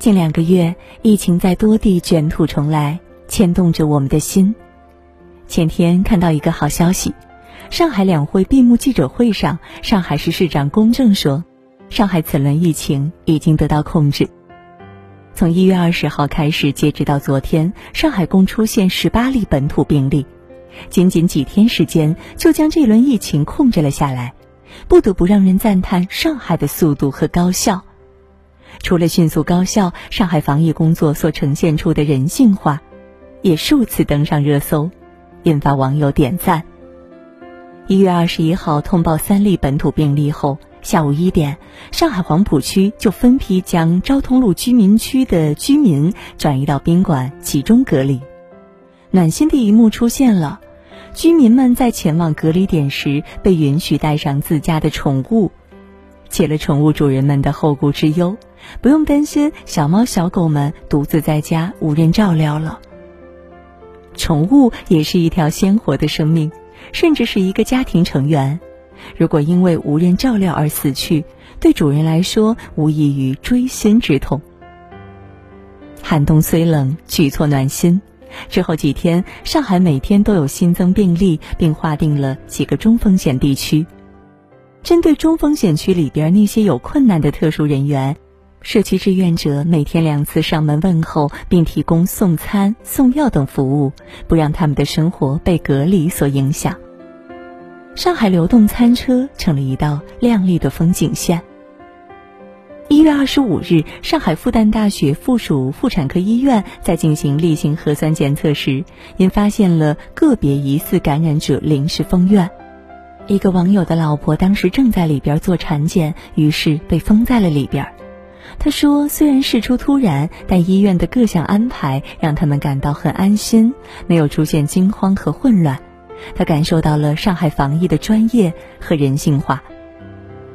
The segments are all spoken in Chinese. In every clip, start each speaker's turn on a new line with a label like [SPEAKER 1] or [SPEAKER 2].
[SPEAKER 1] 近两个月，疫情在多地卷土重来，牵动着我们的心。前天看到一个好消息，上海两会闭幕记者会上，上海市市长龚正说，上海此轮疫情已经得到控制。从一月二十号开始，截止到昨天，上海共出现十八例本土病例，仅仅几天时间就将这轮疫情控制了下来。不得不让人赞叹上海的速度和高效。除了迅速高效，上海防疫工作所呈现出的人性化，也数次登上热搜，引发网友点赞。一月二十一号通报三例本土病例后，下午一点，上海黄浦区就分批将昭通路居民区的居民转移到宾馆集中隔离。暖心的一幕出现了。居民们在前往隔离点时，被允许带上自家的宠物，解了宠物主人们的后顾之忧，不用担心小猫小狗们独自在家无人照料了。宠物也是一条鲜活的生命，甚至是一个家庭成员。如果因为无人照料而死去，对主人来说无异于锥心之痛。寒冬虽冷，举措暖心。之后几天，上海每天都有新增病例，并划定了几个中风险地区。针对中风险区里边那些有困难的特殊人员，社区志愿者每天两次上门问候，并提供送餐、送药等服务，不让他们的生活被隔离所影响。上海流动餐车成了一道亮丽的风景线。一月二十五日，上海复旦大学附属妇产科医院在进行例行核酸检测时，因发现了个别疑似感染者，临时封院。一个网友的老婆当时正在里边做产检，于是被封在了里边。他说：“虽然事出突然，但医院的各项安排让他们感到很安心，没有出现惊慌和混乱。他感受到了上海防疫的专业和人性化。”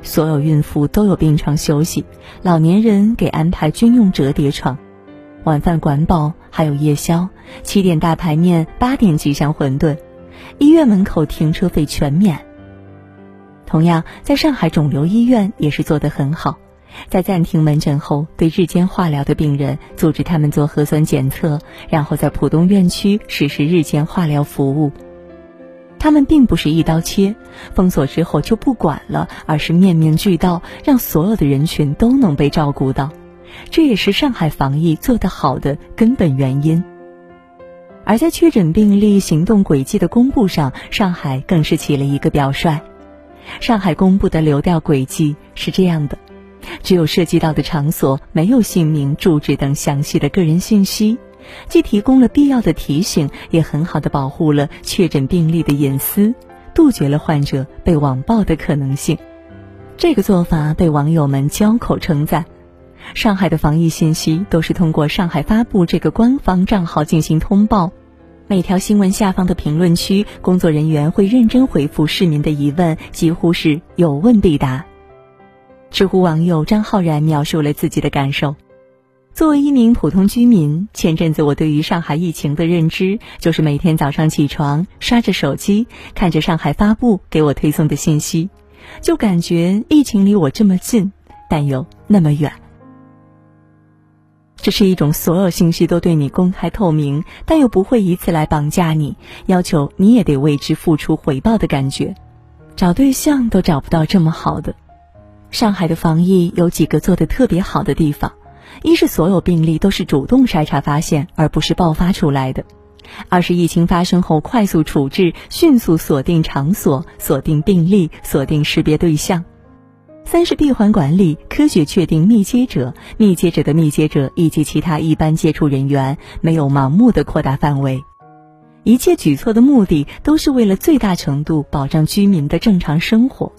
[SPEAKER 1] 所有孕妇都有病床休息，老年人给安排军用折叠床，晚饭管饱，还有夜宵，七点大排面，八点吉祥馄饨，医院门口停车费全免。同样，在上海肿瘤医院也是做得很好，在暂停门诊后，对日间化疗的病人组织他们做核酸检测，然后在浦东院区实施日间化疗服务。他们并不是一刀切，封锁之后就不管了，而是面面俱到，让所有的人群都能被照顾到，这也是上海防疫做得好的根本原因。而在确诊病例行动轨迹的公布上，上海更是起了一个表率。上海公布的流调轨迹是这样的：只有涉及到的场所，没有姓名、住址等详细的个人信息。既提供了必要的提醒，也很好的保护了确诊病例的隐私，杜绝了患者被网暴的可能性。这个做法被网友们交口称赞。上海的防疫信息都是通过上海发布这个官方账号进行通报，每条新闻下方的评论区，工作人员会认真回复市民的疑问，几乎是有问必答。知乎网友张浩然描述了自己的感受。作为一名普通居民，前阵子我对于上海疫情的认知，就是每天早上起床，刷着手机，看着上海发布给我推送的信息，就感觉疫情离我这么近，但又那么远。这是一种所有信息都对你公开透明，但又不会以此来绑架你，要求你也得为之付出回报的感觉。找对象都找不到这么好的。上海的防疫有几个做的特别好的地方。一是所有病例都是主动筛查发现，而不是爆发出来的；二是疫情发生后快速处置，迅速锁定场所、锁定病例、锁定识别对象；三是闭环管理，科学确定密接者、密接者的密接者以及其他一般接触人员，没有盲目的扩大范围。一切举措的目的都是为了最大程度保障居民的正常生活。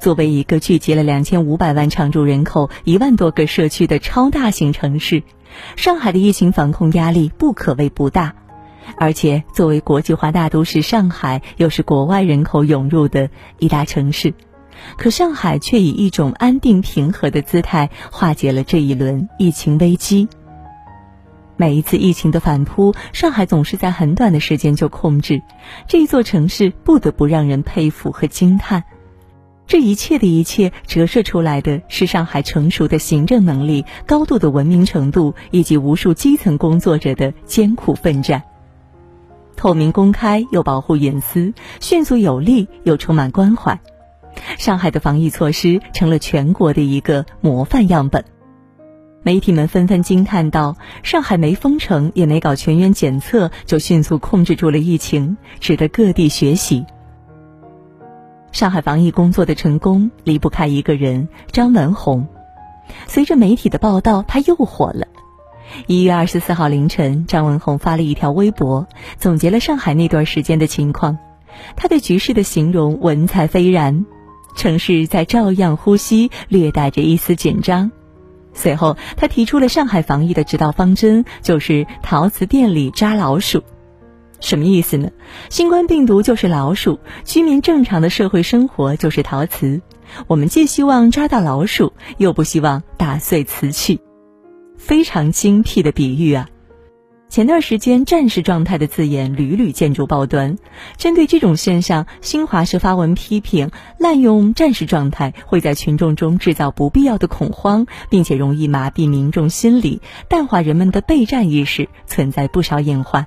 [SPEAKER 1] 作为一个聚集了两千五百万常住人口、一万多个社区的超大型城市，上海的疫情防控压力不可谓不大。而且，作为国际化大都市，上海又是国外人口涌入的一大城市，可上海却以一种安定平和的姿态化解了这一轮疫情危机。每一次疫情的反扑，上海总是在很短的时间就控制，这一座城市不得不让人佩服和惊叹。这一切的一切折射出来的是上海成熟的行政能力、高度的文明程度以及无数基层工作者的艰苦奋战。透明公开又保护隐私，迅速有力又充满关怀。上海的防疫措施成了全国的一个模范样本。媒体们纷纷惊叹道：“上海没封城，也没搞全员检测，就迅速控制住了疫情，值得各地学习。”上海防疫工作的成功离不开一个人——张文宏。随着媒体的报道，他又火了。一月二十四号凌晨，张文宏发了一条微博，总结了上海那段时间的情况。他对局势的形容文采斐然：“城市在照样呼吸，略带着一丝紧张。”随后，他提出了上海防疫的指导方针，就是陶瓷店里抓老鼠。什么意思呢？新冠病毒就是老鼠，居民正常的社会生活就是陶瓷。我们既希望抓到老鼠，又不希望打碎瓷器，非常精辟的比喻啊！前段时间“战时状态”的字眼屡屡见诸报端，针对这种现象，新华社发文批评滥用“战时状态”会在群众中制造不必要的恐慌，并且容易麻痹民众心理，淡化人们的备战意识，存在不少隐患。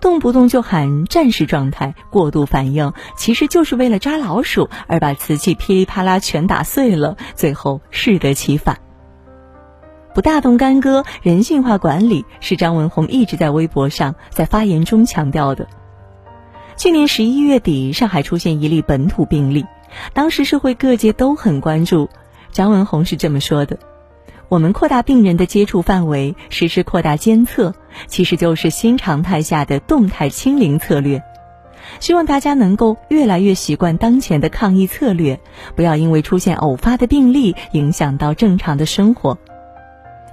[SPEAKER 1] 动不动就喊战时状态，过度反应，其实就是为了抓老鼠而把瓷器噼里啪啦全打碎了，最后适得其反。不大动干戈，人性化管理是张文宏一直在微博上在发言中强调的。去年十一月底，上海出现一例本土病例，当时社会各界都很关注。张文宏是这么说的。我们扩大病人的接触范围，实施扩大监测，其实就是新常态下的动态清零策略。希望大家能够越来越习惯当前的抗疫策略，不要因为出现偶发的病例影响到正常的生活。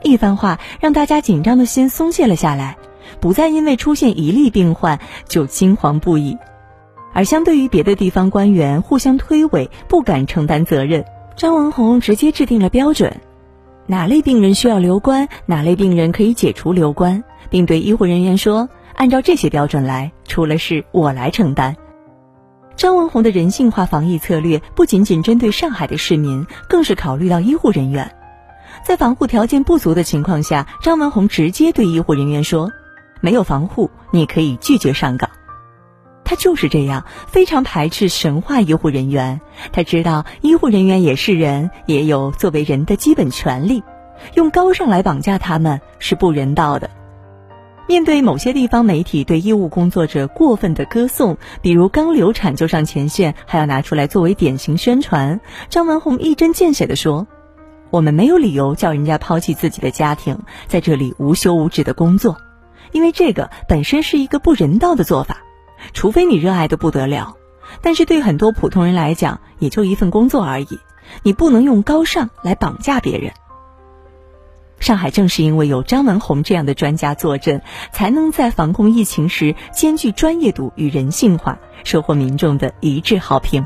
[SPEAKER 1] 一番话让大家紧张的心松懈了下来，不再因为出现一例病患就惊惶不已。而相对于别的地方官员互相推诿、不敢承担责任，张文宏直接制定了标准。哪类病人需要留观，哪类病人可以解除留观，并对医护人员说：“按照这些标准来，出了事我来承担。”张文宏的人性化防疫策略不仅仅针对上海的市民，更是考虑到医护人员。在防护条件不足的情况下，张文宏直接对医护人员说：“没有防护，你可以拒绝上岗。”他就是这样，非常排斥神话医护人员。他知道医护人员也是人，也有作为人的基本权利，用高尚来绑架他们是不人道的。面对某些地方媒体对医务工作者过分的歌颂，比如刚流产就上前线，还要拿出来作为典型宣传，张文宏一针见血地说：“我们没有理由叫人家抛弃自己的家庭，在这里无休无止的工作，因为这个本身是一个不人道的做法。”除非你热爱的不得了，但是对很多普通人来讲，也就一份工作而已。你不能用高尚来绑架别人。上海正是因为有张文宏这样的专家坐镇，才能在防控疫情时兼具专业度与人性化，收获民众的一致好评。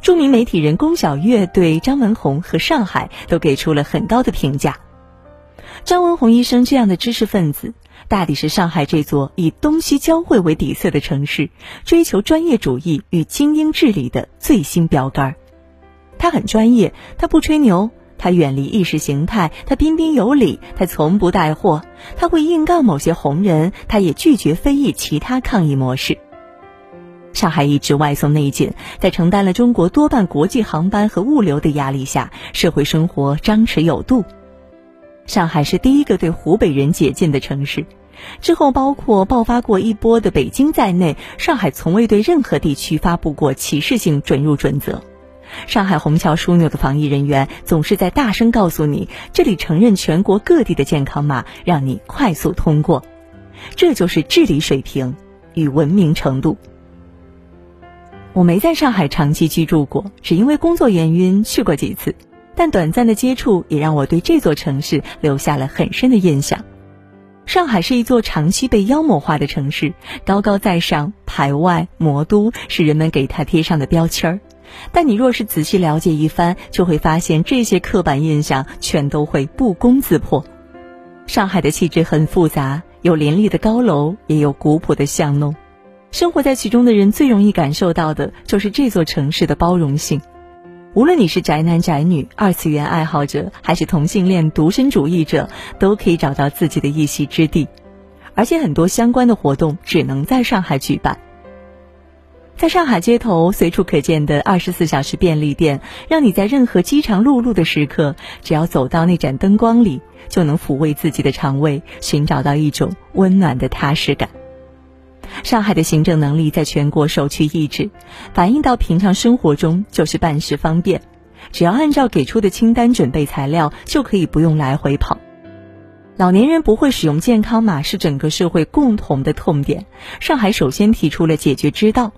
[SPEAKER 1] 著名媒体人龚晓月对张文宏和上海都给出了很高的评价。张文宏医生这样的知识分子。大抵是上海这座以东西交汇为底色的城市，追求专业主义与精英治理的最新标杆。他很专业，他不吹牛，他远离意识形态，他彬彬有礼，他从不带货，他会硬杠某些红人，他也拒绝非议其他抗议模式。上海一直外松内紧，在承担了中国多半国际航班和物流的压力下，社会生活张弛有度。上海是第一个对湖北人解禁的城市。之后，包括爆发过一波的北京在内，上海从未对任何地区发布过歧视性准入准则。上海虹桥枢纽的防疫人员总是在大声告诉你，这里承认全国各地的健康码，让你快速通过。这就是治理水平与文明程度。我没在上海长期居住过，只因为工作原因去过几次，但短暂的接触也让我对这座城市留下了很深的印象。上海是一座长期被妖魔化的城市，高高在上、排外、魔都是人们给它贴上的标签儿。但你若是仔细了解一番，就会发现这些刻板印象全都会不攻自破。上海的气质很复杂，有林立的高楼，也有古朴的巷弄。生活在其中的人最容易感受到的就是这座城市的包容性。无论你是宅男宅女、二次元爱好者，还是同性恋独身主义者，都可以找到自己的一席之地。而且很多相关的活动只能在上海举办。在上海街头随处可见的二十四小时便利店，让你在任何饥肠辘辘的时刻，只要走到那盏灯光里，就能抚慰自己的肠胃，寻找到一种温暖的踏实感。上海的行政能力在全国首屈一指，反映到平常生活中就是办事方便，只要按照给出的清单准备材料，就可以不用来回跑。老年人不会使用健康码是整个社会共同的痛点，上海首先提出了解决之道。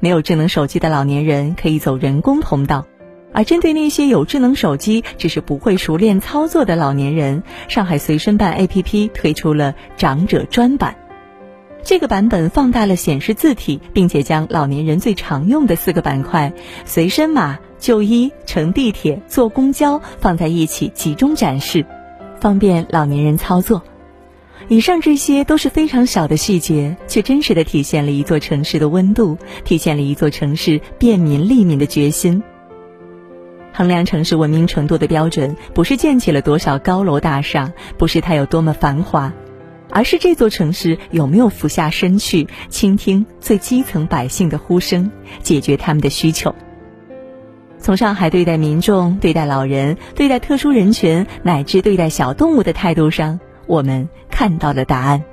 [SPEAKER 1] 没有智能手机的老年人可以走人工通道，而针对那些有智能手机只是不会熟练操作的老年人，上海随身办 APP 推出了长者专版。这个版本放大了显示字体，并且将老年人最常用的四个板块——随身码、就医、乘地铁、坐公交——放在一起集中展示，方便老年人操作。以上这些都是非常小的细节，却真实的体现了一座城市的温度，体现了一座城市便民利民的决心。衡量城市文明程度的标准，不是建起了多少高楼大厦，不是它有多么繁华，而是这座城市有没有俯下身去倾听最基层百姓的呼声，解决他们的需求。从上海对待民众、对待老人、对待特殊人群，乃至对待小动物的态度上。我们看到了答案。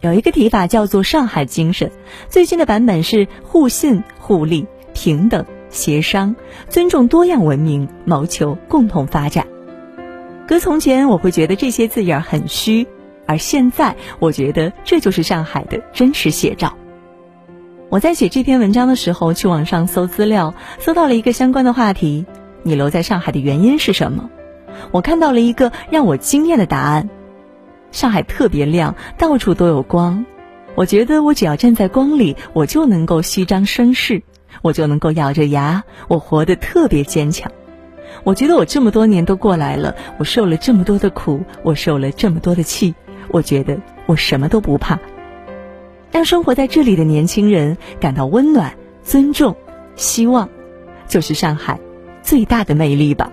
[SPEAKER 1] 有一个提法叫做“上海精神”，最新的版本是互信、互利、平等、协商、尊重多样文明，谋求共同发展。搁从前，我会觉得这些字眼很虚，而现在，我觉得这就是上海的真实写照。我在写这篇文章的时候，去网上搜资料，搜到了一个相关的话题：你留在上海的原因是什么？我看到了一个让我惊艳的答案：上海特别亮，到处都有光。我觉得我只要站在光里，我就能够虚张声势，我就能够咬着牙，我活得特别坚强。我觉得我这么多年都过来了，我受了这么多的苦，我受了这么多的气，我觉得我什么都不怕。让生活在这里的年轻人感到温暖、尊重、希望，就是上海最大的魅力吧。